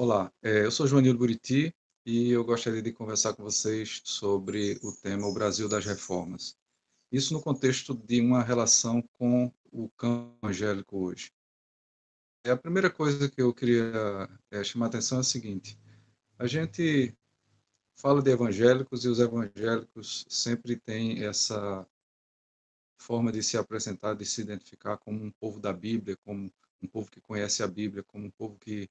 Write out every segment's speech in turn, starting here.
Olá, é, eu sou Joanildo Buriti e eu gostaria de conversar com vocês sobre o tema O Brasil das Reformas. Isso no contexto de uma relação com o campo evangélico hoje. A primeira coisa que eu queria é, chamar a atenção é a seguinte: a gente fala de evangélicos e os evangélicos sempre têm essa forma de se apresentar, de se identificar como um povo da Bíblia, como um povo que conhece a Bíblia, como um povo que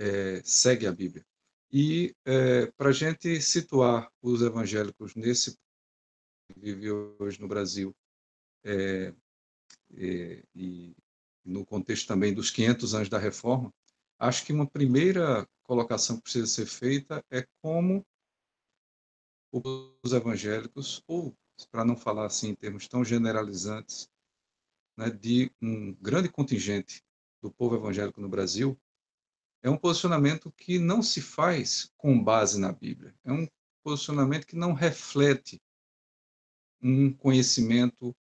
é, segue a Bíblia. E é, para a gente situar os evangélicos nesse que vive hoje no Brasil, é, é, e no contexto também dos 500 anos da Reforma, acho que uma primeira colocação que precisa ser feita é como os evangélicos, ou para não falar assim em termos tão generalizantes, né, de um grande contingente do povo evangélico no Brasil, é um posicionamento que não se faz com base na Bíblia. É um posicionamento que não reflete um conhecimento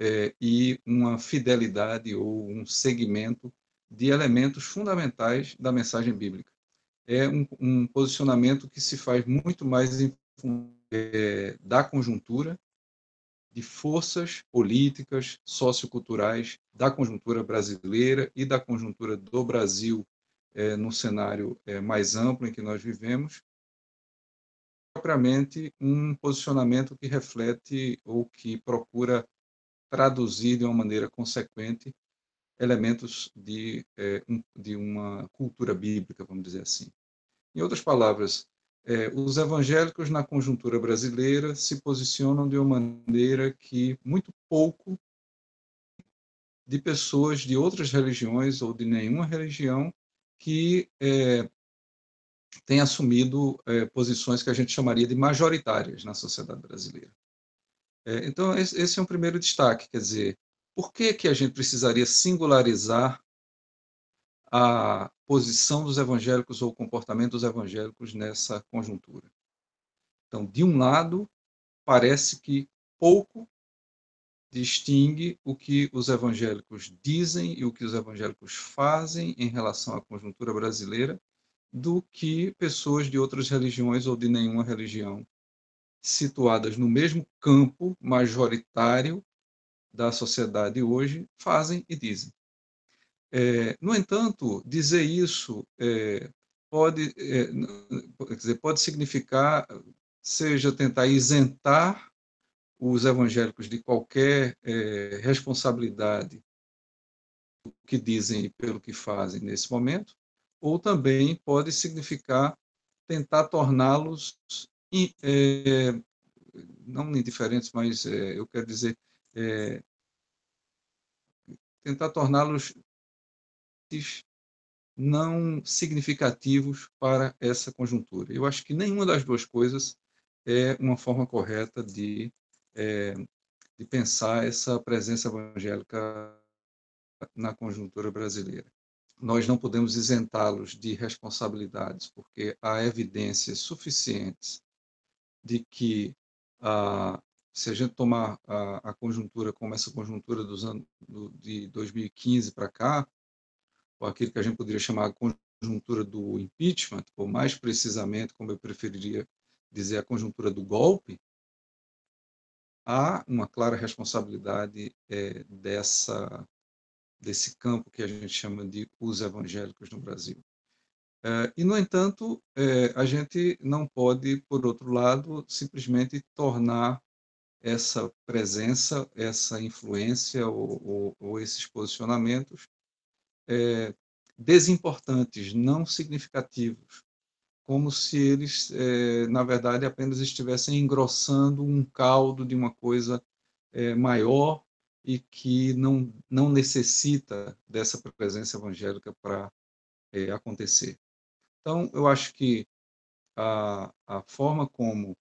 é, e uma fidelidade ou um segmento de elementos fundamentais da mensagem bíblica. É um, um posicionamento que se faz muito mais em, é, da conjuntura, de forças políticas, socioculturais da conjuntura brasileira e da conjuntura do Brasil é, no cenário é, mais amplo em que nós vivemos, propriamente um posicionamento que reflete ou que procura traduzir de uma maneira consequente elementos de, é, de uma cultura bíblica, vamos dizer assim. Em outras palavras, é, os evangélicos na conjuntura brasileira se posicionam de uma maneira que muito pouco de pessoas de outras religiões ou de nenhuma religião que é, têm assumido é, posições que a gente chamaria de majoritárias na sociedade brasileira. É, então, esse é um primeiro destaque, quer dizer, por que, que a gente precisaria singularizar a posição dos evangélicos ou o comportamento dos evangélicos nessa conjuntura? Então, de um lado, parece que pouco distingue o que os evangélicos dizem e o que os evangélicos fazem em relação à conjuntura brasileira do que pessoas de outras religiões ou de nenhuma religião situadas no mesmo campo majoritário da sociedade hoje fazem e dizem. É, no entanto, dizer isso é, pode, é, dizer, pode significar, seja tentar isentar os evangélicos de qualquer é, responsabilidade do que dizem e pelo que fazem nesse momento, ou também pode significar tentar torná-los é, não indiferentes, mas é, eu quero dizer, tentar torná-los não significativos para essa conjuntura. Eu acho que nenhuma das duas coisas é uma forma correta de, é, de pensar essa presença evangélica na conjuntura brasileira. Nós não podemos isentá-los de responsabilidades, porque há evidências suficientes de que ah, se a gente tomar a, a, conjuntura como essa conjuntura dos anos do, de 2015 para cá, ou aquilo que a gente poderia chamar a conjuntura do impeachment, ou mais precisamente, como eu preferiria dizer, a conjuntura do golpe, há uma clara responsabilidade é, dessa desse campo que a gente chama de os evangélicos no Brasil. É, e, no entanto, é, a gente não pode, por outro lado, simplesmente tornar essa presença, essa influência ou, ou, ou esses posicionamentos é, desimportantes, não significativos, como se eles, é, na verdade, apenas estivessem engrossando um caldo de uma coisa é, maior e que não, não necessita dessa presença evangélica para é, acontecer. Então, eu acho que a, a forma como,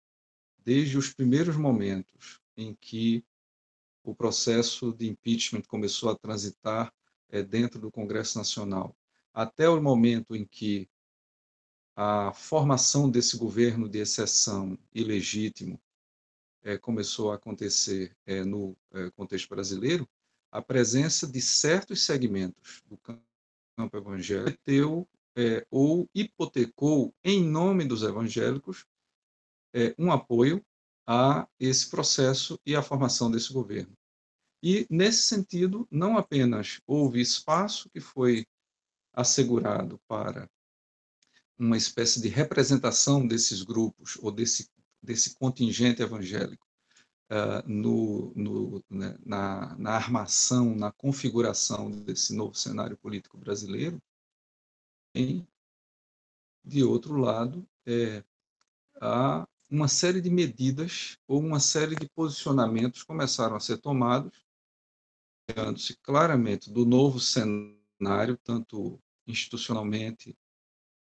desde os primeiros momentos em que o processo de impeachment começou a transitar é, dentro do Congresso Nacional, até o momento em que a formação desse governo de exceção ilegítimo é, começou a acontecer é, no é, contexto brasileiro, a presença de certos segmentos do campo evangélico é, ou hipotecou, em nome dos evangélicos, um apoio a esse processo e à formação desse governo. E, nesse sentido, não apenas houve espaço que foi assegurado para uma espécie de representação desses grupos ou desse, desse contingente evangélico uh, no, no, né, na, na armação, na configuração desse novo cenário político brasileiro, e, de outro lado, é, há uma série de medidas ou uma série de posicionamentos começaram a ser tomados, se claramente do novo cenário, tanto institucionalmente,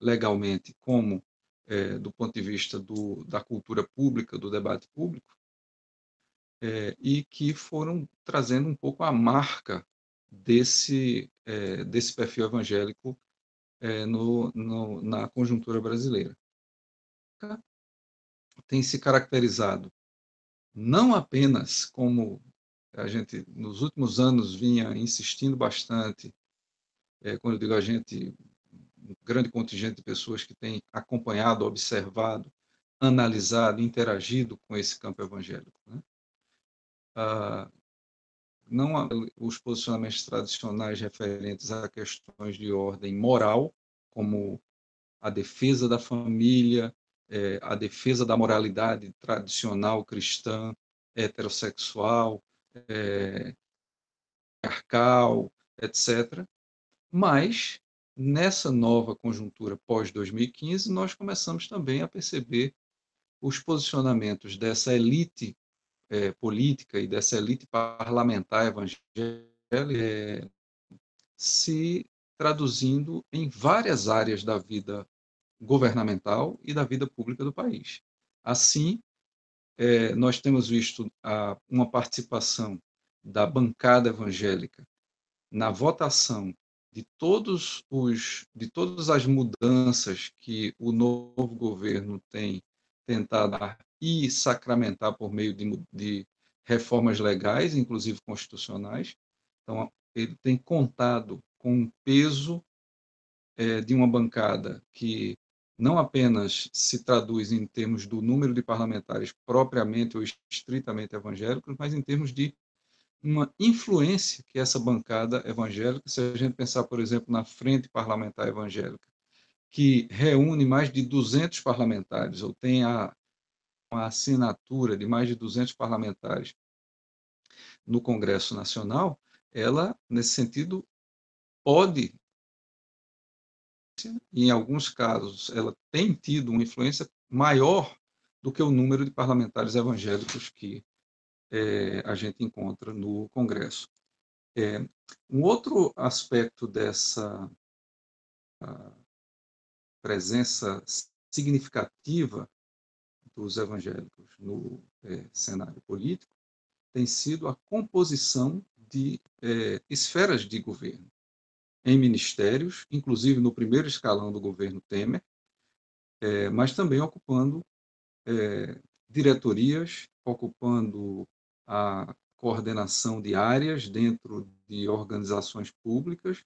legalmente, como é, do ponto de vista do, da cultura pública, do debate público, é, e que foram trazendo um pouco a marca desse, é, desse perfil evangélico no, no, na conjuntura brasileira. Tem se caracterizado não apenas como a gente nos últimos anos vinha insistindo bastante, quando eu digo a gente, um grande contingente de pessoas que tem acompanhado, observado, analisado, interagido com esse campo evangélico. Né? Ah, não os posicionamentos tradicionais referentes a questões de ordem moral, como a defesa da família, é, a defesa da moralidade tradicional cristã, heterossexual, é, arcal, etc. Mas nessa nova conjuntura pós-2015, nós começamos também a perceber os posicionamentos dessa elite é, política e dessa elite parlamentar evangélica é, se traduzindo em várias áreas da vida governamental e da vida pública do país. Assim, é, nós temos visto a, uma participação da bancada evangélica na votação de todos os de todas as mudanças que o novo governo tem tentado e sacramentar por meio de, de reformas legais, inclusive constitucionais. Então, ele tem contado com um peso é, de uma bancada que não apenas se traduz em termos do número de parlamentares propriamente ou estritamente evangélicos, mas em termos de uma influência que essa bancada evangélica, se a gente pensar, por exemplo, na Frente Parlamentar Evangélica, que reúne mais de 200 parlamentares, ou tem a, a assinatura de mais de 200 parlamentares no Congresso Nacional, ela, nesse sentido, pode, em alguns casos, ela tem tido uma influência maior do que o número de parlamentares evangélicos que é, a gente encontra no Congresso. É, um outro aspecto dessa presença significativa dos evangélicos no é, cenário político tem sido a composição de é, esferas de governo em ministérios, inclusive no primeiro escalão do governo Temer, é, mas também ocupando diretorias, ocupando a coordenação de áreas dentro de organizações públicas,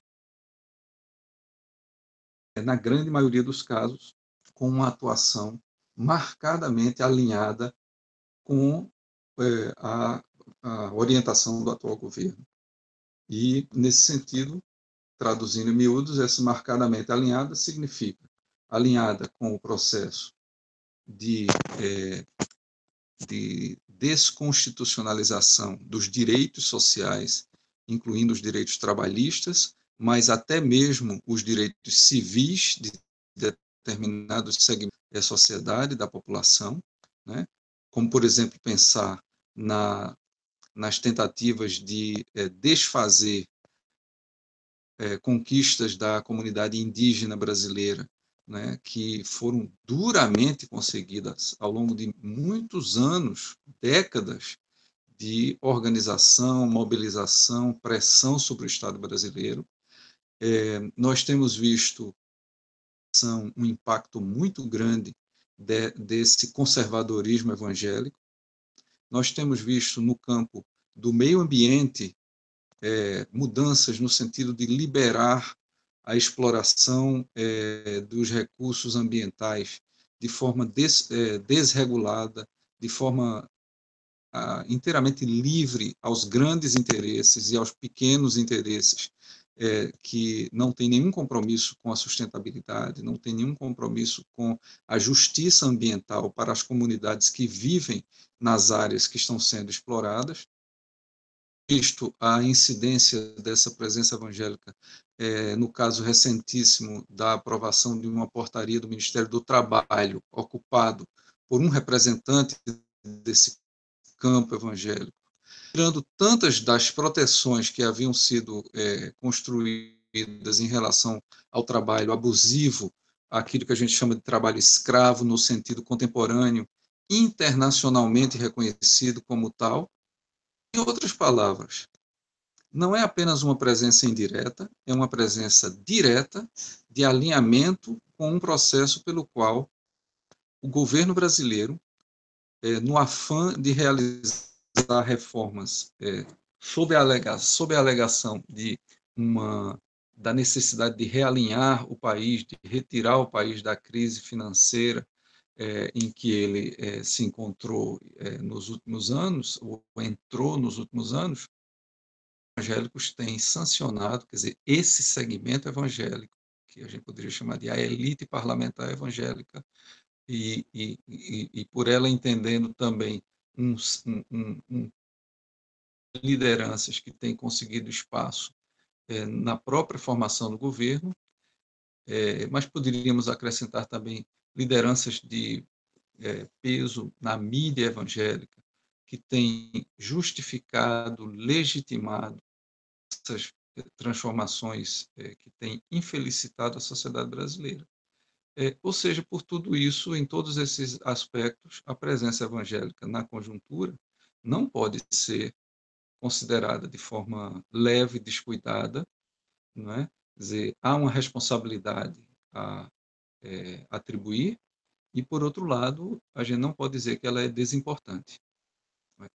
na grande maioria dos casos, com uma atuação marcadamente alinhada com é, a, a orientação do atual governo. E, nesse sentido, traduzindo em miúdos, essa marcadamente alinhada significa alinhada com o processo de é, de desconstitucionalização dos direitos sociais, incluindo os direitos trabalhistas, mas até mesmo os direitos civis de determinados segmentos da sociedade, da população, né? como, por exemplo, pensar na, nas tentativas de é, desfazer é, conquistas da comunidade indígena brasileira né, que foram duramente conseguidas ao longo de muitos anos, décadas de organização, mobilização, pressão sobre o Estado brasileiro. É, nós temos visto um impacto muito grande de, desse conservadorismo evangélico. Nós temos visto no campo do meio ambiente é, mudanças no sentido de liberar a exploração é, dos recursos ambientais de forma des, é, desregulada, de forma ah, inteiramente livre aos grandes interesses e aos pequenos interesses é, que não tem nenhum compromisso com a sustentabilidade, não tem nenhum compromisso com a justiça ambiental para as comunidades que vivem nas áreas que estão sendo exploradas. Visto a incidência dessa presença evangélica, é, no caso recentíssimo da aprovação de uma portaria do Ministério do Trabalho, ocupado por um representante desse campo evangélico, tirando tantas das proteções que haviam sido é, construídas em relação ao trabalho abusivo, aquilo que a gente chama de trabalho escravo no sentido contemporâneo, internacionalmente reconhecido como tal. Em outras palavras, não é apenas uma presença indireta, é uma presença direta de alinhamento com um processo pelo qual o governo brasileiro é, no afã de realizar reformas é, sob, a alegação, sob a alegação de uma da necessidade de realinhar o país, de retirar o país da crise financeira é, em que ele é, se encontrou é, nos últimos anos, ou entrou nos últimos anos, os evangélicos têm sancionado, quer dizer, esse segmento evangélico, que a gente poderia chamar de a elite parlamentar evangélica, e, e, e, e por ela entendendo também um, um, um, lideranças que têm conseguido espaço é, na própria formação do governo, é, mas poderíamos acrescentar também lideranças de é, peso na mídia evangélica, que têm justificado, legitimado essas transformações que têm infelicitado a sociedade brasileira. É, ou seja, por tudo isso, em todos esses aspectos, a presença evangélica na conjuntura não pode ser considerada de forma leve, descuidada, não é? Quer dizer, há uma responsabilidade a é, atribuir e, por outro lado, a gente não pode dizer que ela é desimportante.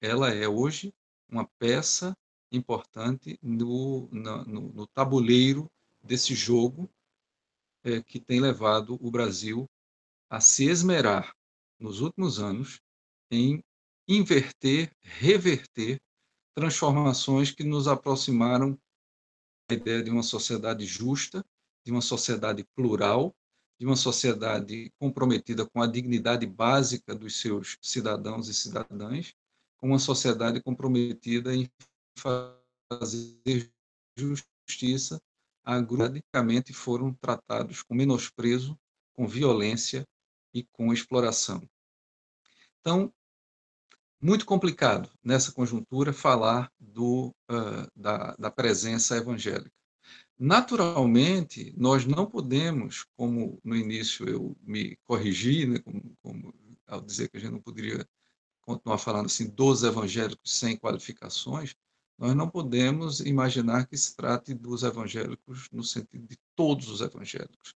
Ela é hoje uma peça importante no, no, no tabuleiro desse jogo é, que tem levado o Brasil a se esmerar nos últimos anos em inverter, reverter transformações que nos aproximaram da ideia de uma sociedade justa, de uma sociedade plural, de uma sociedade comprometida com a dignidade básica dos seus cidadãos e cidadãs, com uma sociedade comprometida em fazer justiça agrudicamente foram tratados com menosprezo, com violência e com exploração. Então, muito complicado nessa conjuntura falar do, uh, da, da presença evangélica. Naturalmente, nós não podemos, como no início eu me corrigi, né, como, como, ao dizer que a gente não poderia continuar falando assim dos evangélicos sem qualificações, nós não podemos imaginar que se trate dos evangélicos no sentido de todos os evangélicos.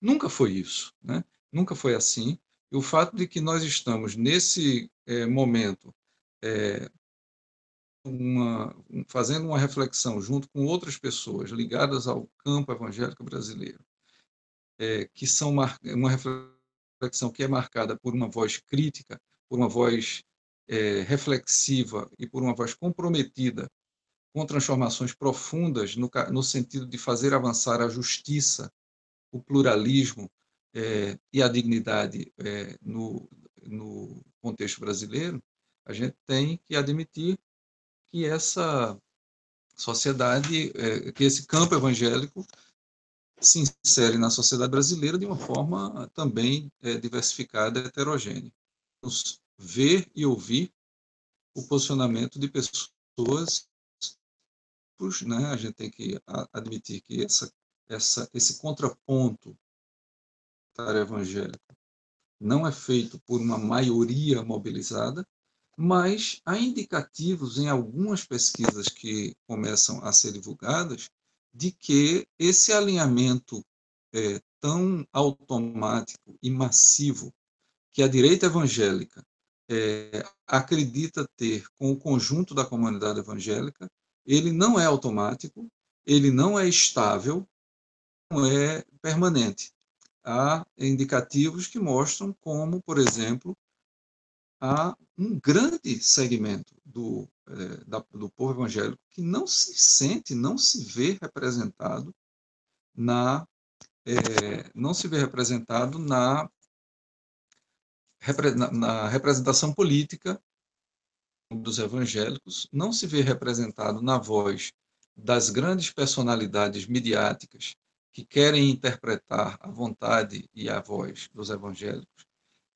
Nunca foi isso, né? nunca foi assim. E o fato de que nós estamos nesse é, momento é, uma, fazendo uma reflexão junto com outras pessoas ligadas ao campo evangélico brasileiro, é, que são uma reflexão que é marcada por uma voz crítica, por uma voz é, reflexiva e por uma voz comprometida com transformações profundas no, no sentido de fazer avançar a justiça, o pluralismo é, e a dignidade é, no, no contexto brasileiro, a gente tem que admitir que essa sociedade, é, que esse campo evangélico se insere na sociedade brasileira de uma forma também é, diversificada, heterogênea. Ver e ouvir o posicionamento de pessoas né? a gente tem que admitir que essa, essa, esse contraponto evangélico não é feito por uma maioria mobilizada, mas há indicativos em algumas pesquisas que começam a ser divulgadas de que esse alinhamento é, tão automático e massivo que a direita evangélica é, acredita ter com o conjunto da comunidade evangélica ele não é automático, ele não é estável, é permanente. Há indicativos que mostram como, por exemplo, há um grande segmento do, é, da, do povo evangélico que não se sente, não se vê representado na é, não se vê representado na, na, na representação política dos evangélicos, não se vê representado na voz das grandes personalidades midiáticas que querem interpretar a vontade e a voz dos evangélicos,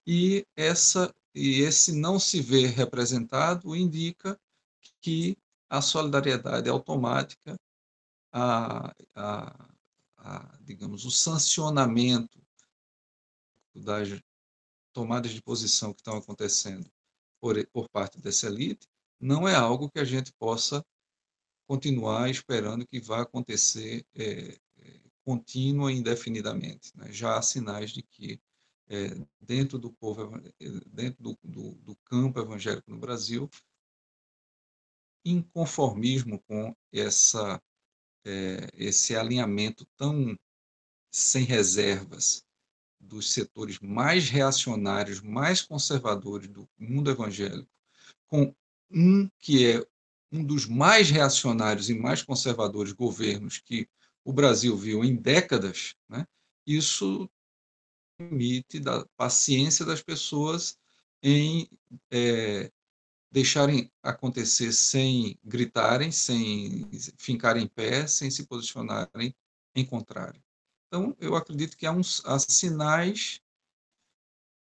e essa e esse não se ver representado indica que a solidariedade automática, a, a, a, digamos, o sancionamento das tomadas de posição que estão acontecendo por, por parte dessa elite não é algo que a gente possa continuar esperando que vá acontecer é, é, contínua e indefinidamente. Né? Já há sinais de que é, dentro do povo, dentro do, do, do campo evangélico no Brasil, inconformismo com essa, é, esse alinhamento tão sem reservas dos setores mais reacionários, mais conservadores do mundo evangélico, com um que é um dos mais reacionários e mais conservadores governos que o Brasil viu em décadas, né? isso limite da paciência das pessoas em é, deixarem acontecer sem gritarem, sem ficarem em pé, sem se posicionarem em contrário. Então, eu acredito que há, uns, há sinais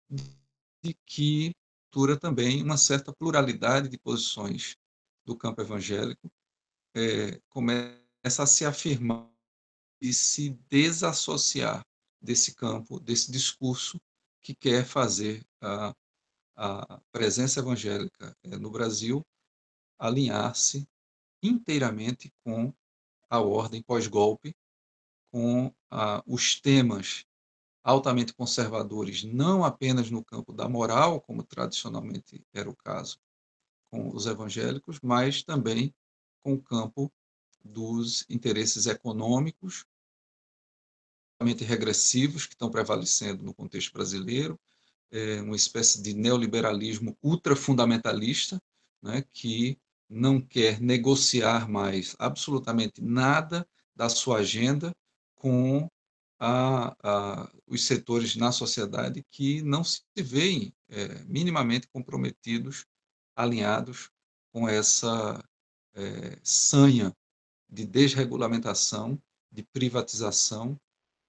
de que dura também uma certa pluralidade de posições do campo evangélico é, começa a se afirmar e se desassociar desse campo, desse discurso que quer fazer a, a presença evangélica eh, no Brasil alinhar-se inteiramente com a ordem pós-golpe, com a, os temas altamente conservadores, não apenas no campo da moral, como tradicionalmente era o caso com os evangélicos, mas também com o campo dos interesses econômicos, regressivos que estão prevalecendo no contexto brasileiro, é uma espécie de neoliberalismo ultrafundamentalista, né, que não quer negociar mais absolutamente nada da sua agenda com a, a, os setores na sociedade que não se veem é, minimamente comprometidos, alinhados com essa é, sanha de desregulamentação, de privatização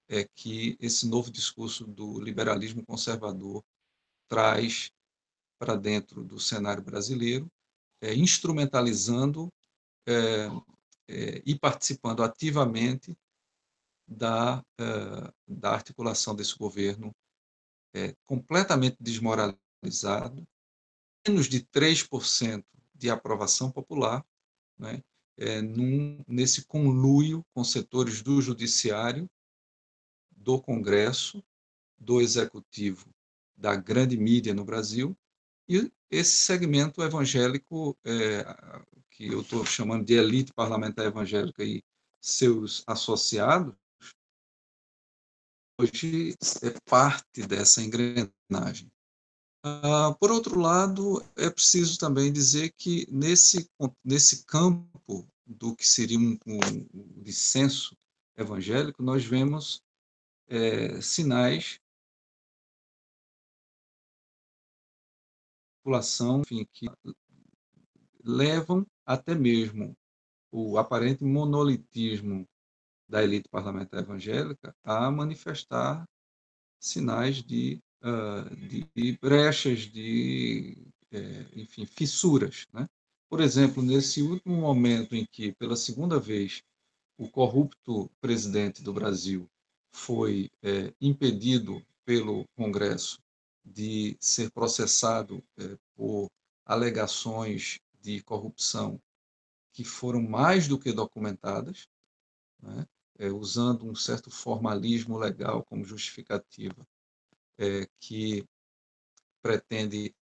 é que esse novo discurso do liberalismo conservador traz para dentro do cenário brasileiro, é, instrumentalizando é, é, e participando ativamente da, é, da articulação desse governo é, completamente desmoralizado, menos de 3% de aprovação popular, né, é, num, nesse conluio com setores do judiciário do Congresso, do Executivo, da grande mídia no Brasil, e esse segmento evangélico, é, que eu estou chamando de elite parlamentar evangélica e seus associados, hoje é parte dessa engrenagem. Ah, por outro lado, é preciso também dizer que nesse, nesse campo do que seria um, um dissenso evangélico, nós vemos é, sinais população, enfim, que levam até mesmo o aparente monolitismo da elite parlamentar evangélica a manifestar sinais de, uh, de brechas, de, é, enfim, fissuras. Né? Por exemplo, nesse último momento em que, pela segunda vez, o corrupto presidente do Brasil foi é, impedido pelo Congresso de ser processado é, por alegações de corrupção que foram mais do que documentadas, né, é, usando um certo formalismo legal como justificativa, é, que pretende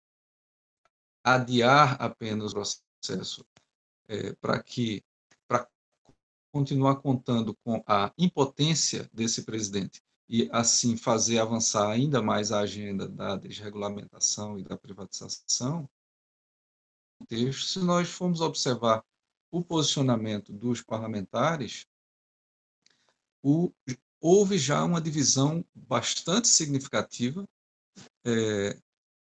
adiar apenas o processo é, para que continuar contando com a impotência desse presidente e assim fazer avançar ainda mais a agenda da desregulamentação e da privatização, se nós formos observar o posicionamento dos parlamentares, o, houve já uma divisão bastante significativa. É,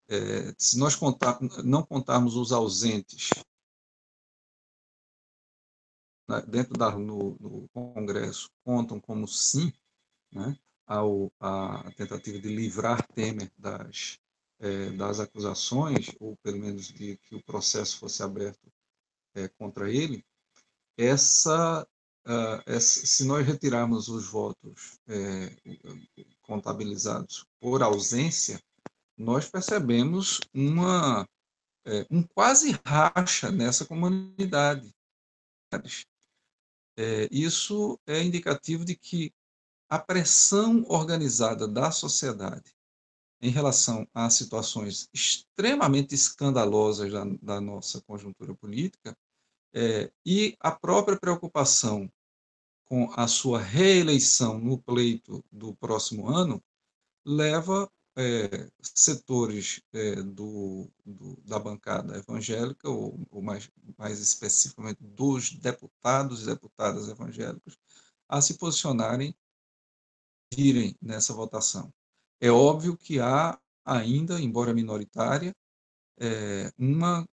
é, se nós contar, não contarmos os ausentes né, dentro da no, no, Congresso, contam como sim, né, ao, a tentativa de livrar Temer das, é, das acusações, ou pelo menos de que o processo fosse aberto é, contra ele, essa uh, se nós retirarmos os votos é, contabilizados por ausência, nós percebemos uma, um quase racha nessa comunidade. É, isso é indicativo de que a pressão organizada da sociedade em relação a situações extremamente escandalosas da, da nossa conjuntura política é, e a própria preocupação com a sua reeleição no pleito do próximo ano leva é, setores é, do, do, da bancada evangélica, ou, ou mais, mais especificamente dos deputados e deputadas evangélicos, a se posicionarem, irem nessa votação. É óbvio que há ainda, embora minoritária, é, uma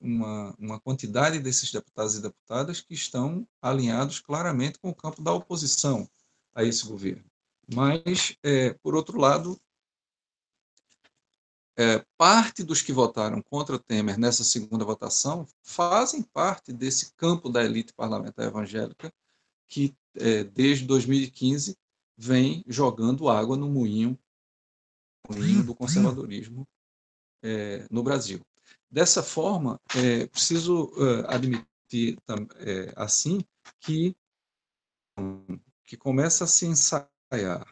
uma, uma quantidade desses deputados e deputadas que estão alinhados claramente com o campo da oposição a esse governo. Mas, por outro lado, é, parte dos que votaram contra Temer nessa segunda votação fazem parte desse campo da elite parlamentar evangélica que, é, desde 2015, vem jogando água no moinho, moinho do conservadorismo é, no Brasil. Dessa forma, é preciso uh, admitir é, assim que que começa a se ensaiar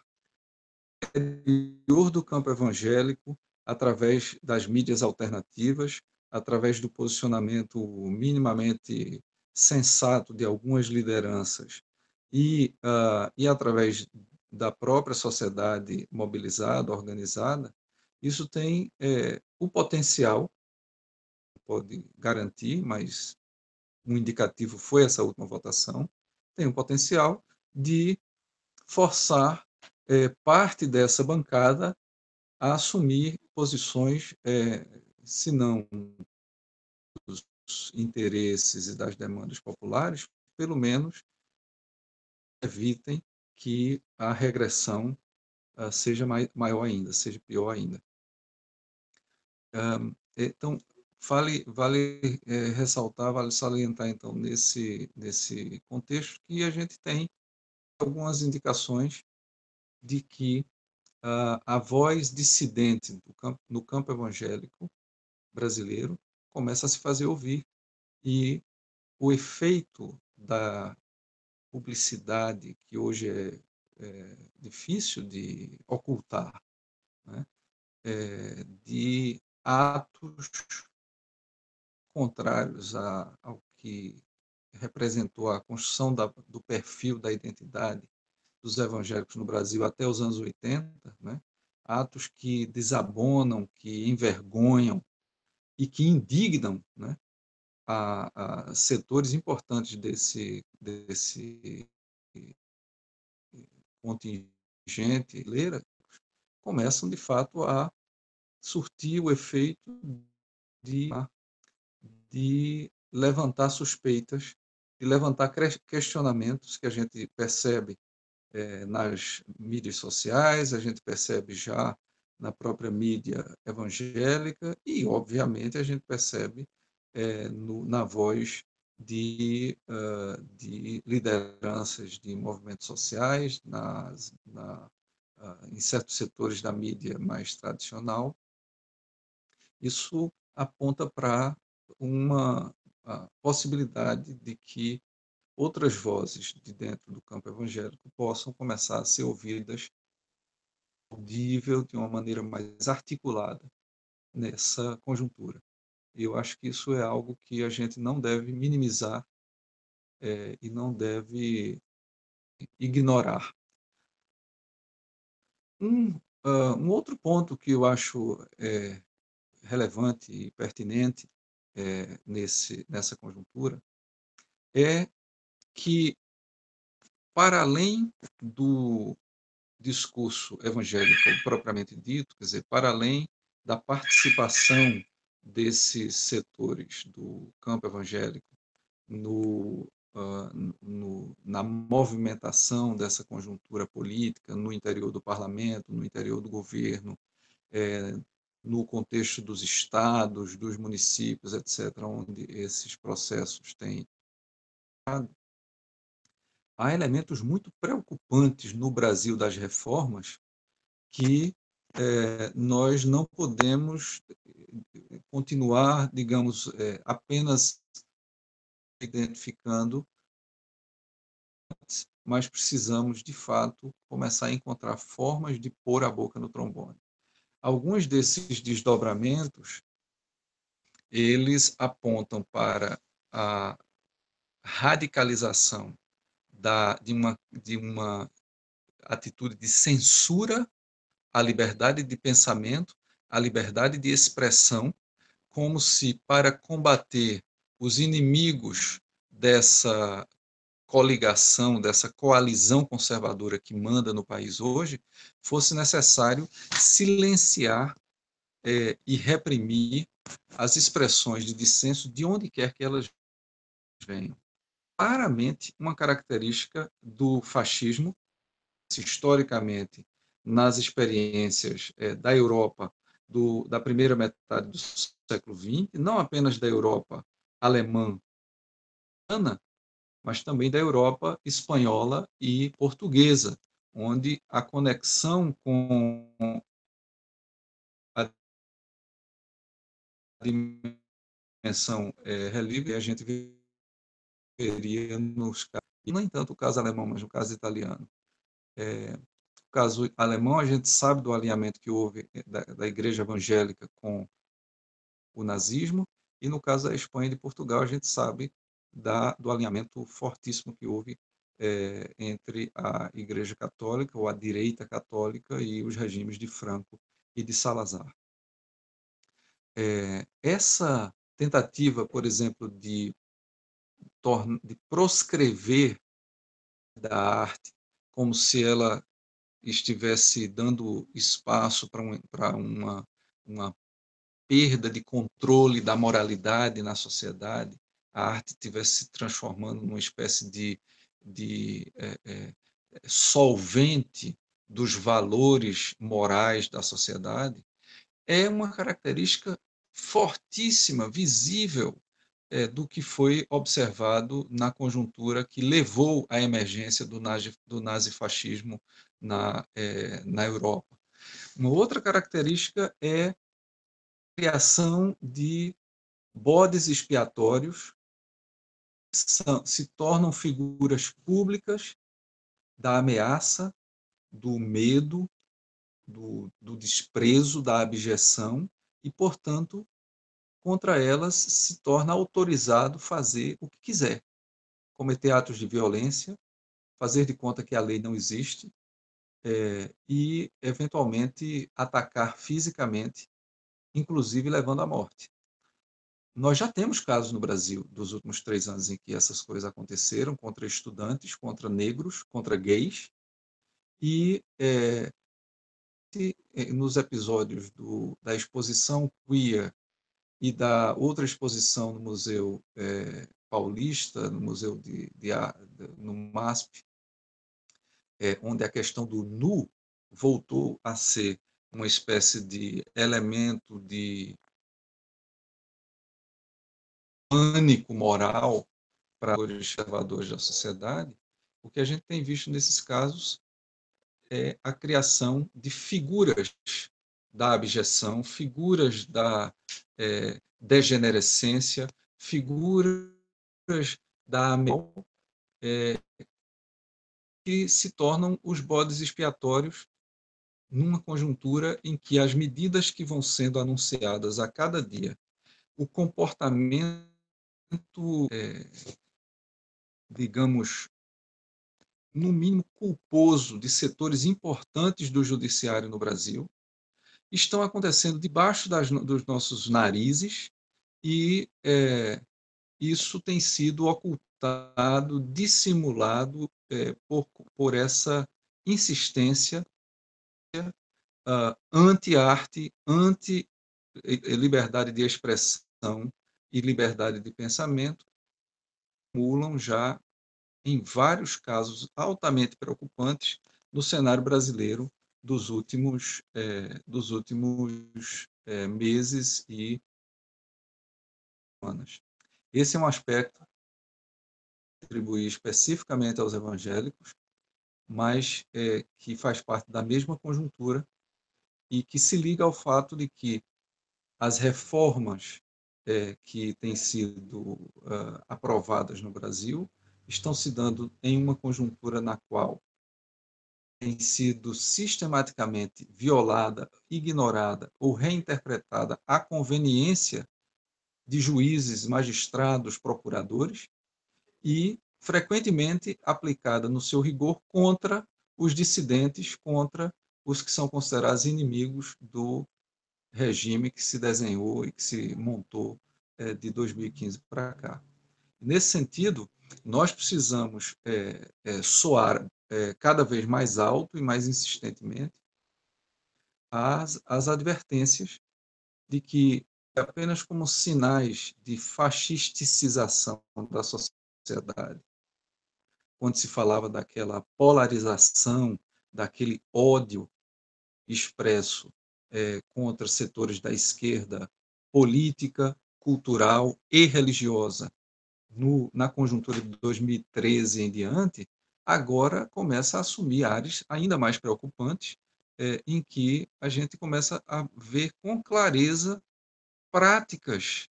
interior do campo evangélico através das mídias alternativas, através do posicionamento minimamente sensato de algumas lideranças e, uh, e através da própria sociedade mobilizada, organizada, isso tem é, o potencial pode garantir, mas um indicativo foi essa última votação, tem o potencial de forçar é, parte dessa bancada a assumir posições, é, se não dos interesses e das demandas populares, pelo menos evitem que a regressão uh, seja mai, maior ainda, seja pior ainda. Um, então, Vale, vale é, ressaltar, vale salientar, então, nesse, nesse contexto, que a gente tem algumas indicações de que uh, a voz dissidente campo, no campo evangélico brasileiro começa a se fazer ouvir e o efeito da publicidade, que hoje é, é difícil de ocultar, né? é, de atos contrários a, ao que representou a construção da, do perfil da identidade dos evangélicos no Brasil até os anos 80, né? atos que desabonam, que envergonham e que indignam né? a, a setores importantes desse, desse contingente leira começam de fato a surtir o efeito de de levantar suspeitas, de levantar questionamentos que a gente percebe é, nas mídias sociais, a gente percebe já na própria mídia evangélica e, obviamente, a gente percebe é, no, na voz de, uh, de, lideranças de movimentos sociais, nas, na, uh, em certos setores da mídia mais tradicional. Isso aponta para uma possibilidade de que outras vozes de dentro do campo evangélico possam começar a ser ouvidas audível de uma maneira mais articulada nessa conjuntura. Eu acho que isso é algo que a gente não deve minimizar é, e não deve ignorar. Um, uh, um outro ponto que eu acho é, relevante e pertinente é, nesse, nessa conjuntura é que, para além do discurso evangélico propriamente dito, quer dizer, para além da participação desses setores do campo evangélico no, uh, no, na movimentação dessa conjuntura política no interior do parlamento, no interior do governo, é, no contexto dos estados, dos municípios, etc., onde esses processos têm. Há elementos muito preocupantes no Brasil das reformas que é, nós não podemos eh, continuar, digamos, é, apenas identificando, mas precisamos, de fato, começar a encontrar formas de pôr a boca no trombone. Alguns desses desdobramentos, eles apontam para a radicalização da, de, uma, de uma atitude de censura à liberdade de pensamento, à liberdade de expressão, como se para combater os inimigos dessa coligação, dessa coalizão conservadora que manda no país hoje, fosse necessário silenciar é, e reprimir as expressões de dissenso de onde quer que elas venham. Claramente, uma característica do fascismo, historicamente, nas experiências é, da Europa do, da primeira metade do século XX, não apenas da Europa alemã, mas também da Europa espanhola e portuguesa, onde a conexão com a dimensão é, religiosa a gente veria nos casos, não entanto o caso alemão, mas no caso italiano. É, no caso alemão, a gente sabe do alinhamento que houve é, da, da igreja evangélica com o nazismo, e no caso da Espanha e de Portugal, a gente sabe da, do alinhamento fortíssimo que houve é, entre a Igreja Católica, ou a direita católica, e os regimes de Franco e de Salazar. É, essa tentativa, por exemplo, de, de proscrever da arte como se ela estivesse dando espaço para um, uma, uma perda de controle da moralidade na sociedade, a arte estivesse se transformando numa espécie de, de é, é, solvente dos valores morais da sociedade, é uma característica fortíssima, visível, é, do que foi observado na conjuntura que levou à emergência do, nazi, do nazifascismo na, é, na Europa. Uma outra característica é criação de bodes expiatórios são, se tornam figuras públicas da ameaça, do medo, do, do desprezo, da abjeção e, portanto, contra elas se torna autorizado fazer o que quiser, cometer atos de violência, fazer de conta que a lei não existe é, e, eventualmente, atacar fisicamente inclusive levando à morte. Nós já temos casos no Brasil dos últimos três anos em que essas coisas aconteceram contra estudantes, contra negros, contra gays, e é, nos episódios do, da exposição queer e da outra exposição no Museu é, Paulista, no Museu de, de, de no MASP, é, onde a questão do nu voltou a ser uma espécie de elemento de pânico moral para os observadores da sociedade, o que a gente tem visto nesses casos é a criação de figuras da abjeção, figuras da é, degenerescência, figuras da é, que se tornam os bodes expiatórios numa conjuntura em que as medidas que vão sendo anunciadas a cada dia, o comportamento é, digamos, no mínimo culposo de setores importantes do judiciário no Brasil, estão acontecendo debaixo das, dos nossos narizes e é, isso tem sido ocultado, dissimulado é, por, por essa insistência uh, anti-arte, anti-liberdade de expressão e liberdade de pensamento, acumulam já em vários casos altamente preocupantes no cenário brasileiro dos últimos, é, dos últimos é, meses e semanas. Esse é um aspecto que atribuir especificamente aos evangélicos, mas é, que faz parte da mesma conjuntura e que se liga ao fato de que as reformas é, que têm sido uh, aprovadas no Brasil estão se dando em uma conjuntura na qual tem sido sistematicamente violada, ignorada ou reinterpretada a conveniência de juízes, magistrados, procuradores e frequentemente aplicada no seu rigor contra os dissidentes, contra os que são considerados inimigos do regime que se desenhou e que se montou é, de 2015 para cá. Nesse sentido, nós precisamos é, é, soar é, cada vez mais alto e mais insistentemente as, as advertências de que apenas como sinais de fascisticização da sociedade, quando se falava daquela polarização, daquele ódio expresso é, contra setores da esquerda política, cultural e religiosa no, na conjuntura de 2013 em diante, agora começa a assumir áreas ainda mais preocupantes, é, em que a gente começa a ver com clareza práticas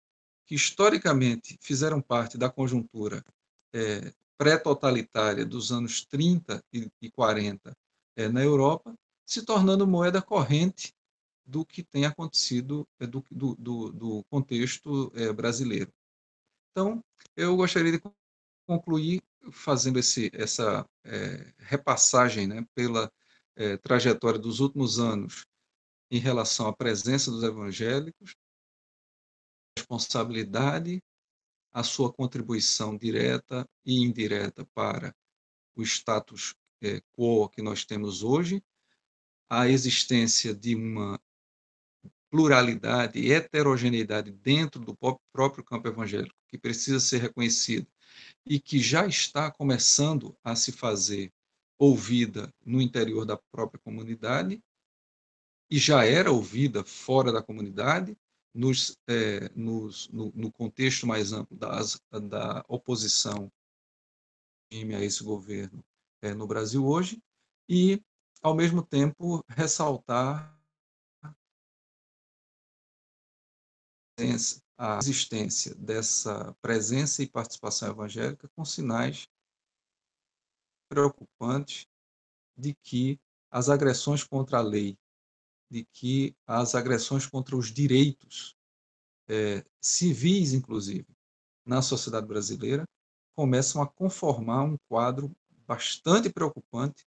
que historicamente fizeram parte da conjuntura é, pré-totalitária dos anos 30 e 40 é, na Europa, se tornando moeda corrente do que tem acontecido do, do, do, contexto brasileiro. Então, eu gostaria de concluir fazendo esse, essa é, repassagem né, pela é, trajetória dos últimos anos em relação à presença dos evangélicos, responsabilidade, a sua contribuição direta e indireta para o status é, quo que nós temos hoje, a existência de uma pluralidade e heterogeneidade dentro do próprio campo evangélico, que precisa ser reconhecido e que já está começando a se fazer ouvida no interior da própria comunidade e já era ouvida fora da comunidade, nos, é, nos, no, no, contexto mais amplo das, da oposição a esse governo é, no Brasil hoje, e, ao mesmo tempo, ressaltar a existência dessa presença e participação evangélica com sinais preocupantes de que as agressões contra a lei, de que as agressões contra os direitos é, civis, inclusive, na sociedade brasileira, começam a conformar um quadro bastante preocupante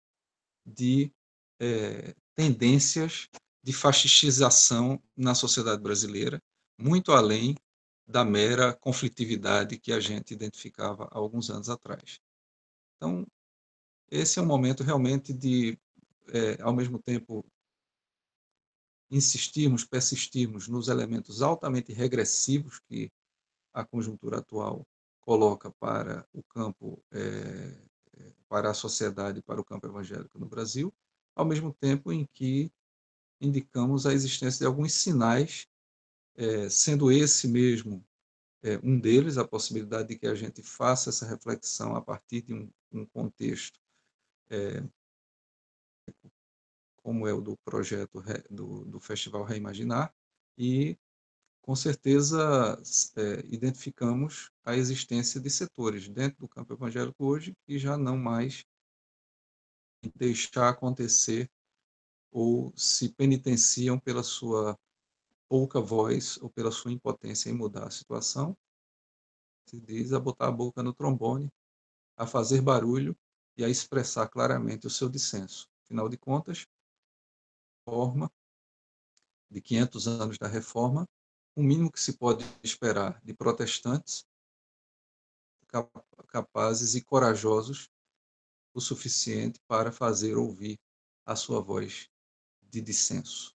de é, tendências de fascistização na sociedade brasileira muito além da mera conflitividade que a gente identificava há alguns anos atrás. Então, esse é um momento realmente de, é, ao mesmo tempo, insistirmos, persistirmos nos elementos altamente regressivos que a conjuntura atual coloca para o campo, é, para a sociedade, para o campo evangélico no Brasil, ao mesmo tempo em que indicamos a existência de alguns sinais é, sendo esse mesmo é, um deles, a possibilidade de que a gente faça essa reflexão a partir de um, um contexto é, como é o do projeto do, do Festival Reimaginar, e com certeza é, identificamos a existência de setores dentro do campo evangélico hoje que já não mais deixar acontecer ou se penitenciam pela sua pouca voz ou pela sua impotência em mudar a situação, se diz a botar a boca no trombone a fazer barulho e a expressar claramente o seu dissenso. Afinal de contas, forma de 500 anos da reforma, o mínimo que se pode esperar de protestantes capazes e corajosos o suficiente para fazer ouvir a sua voz de dissenso.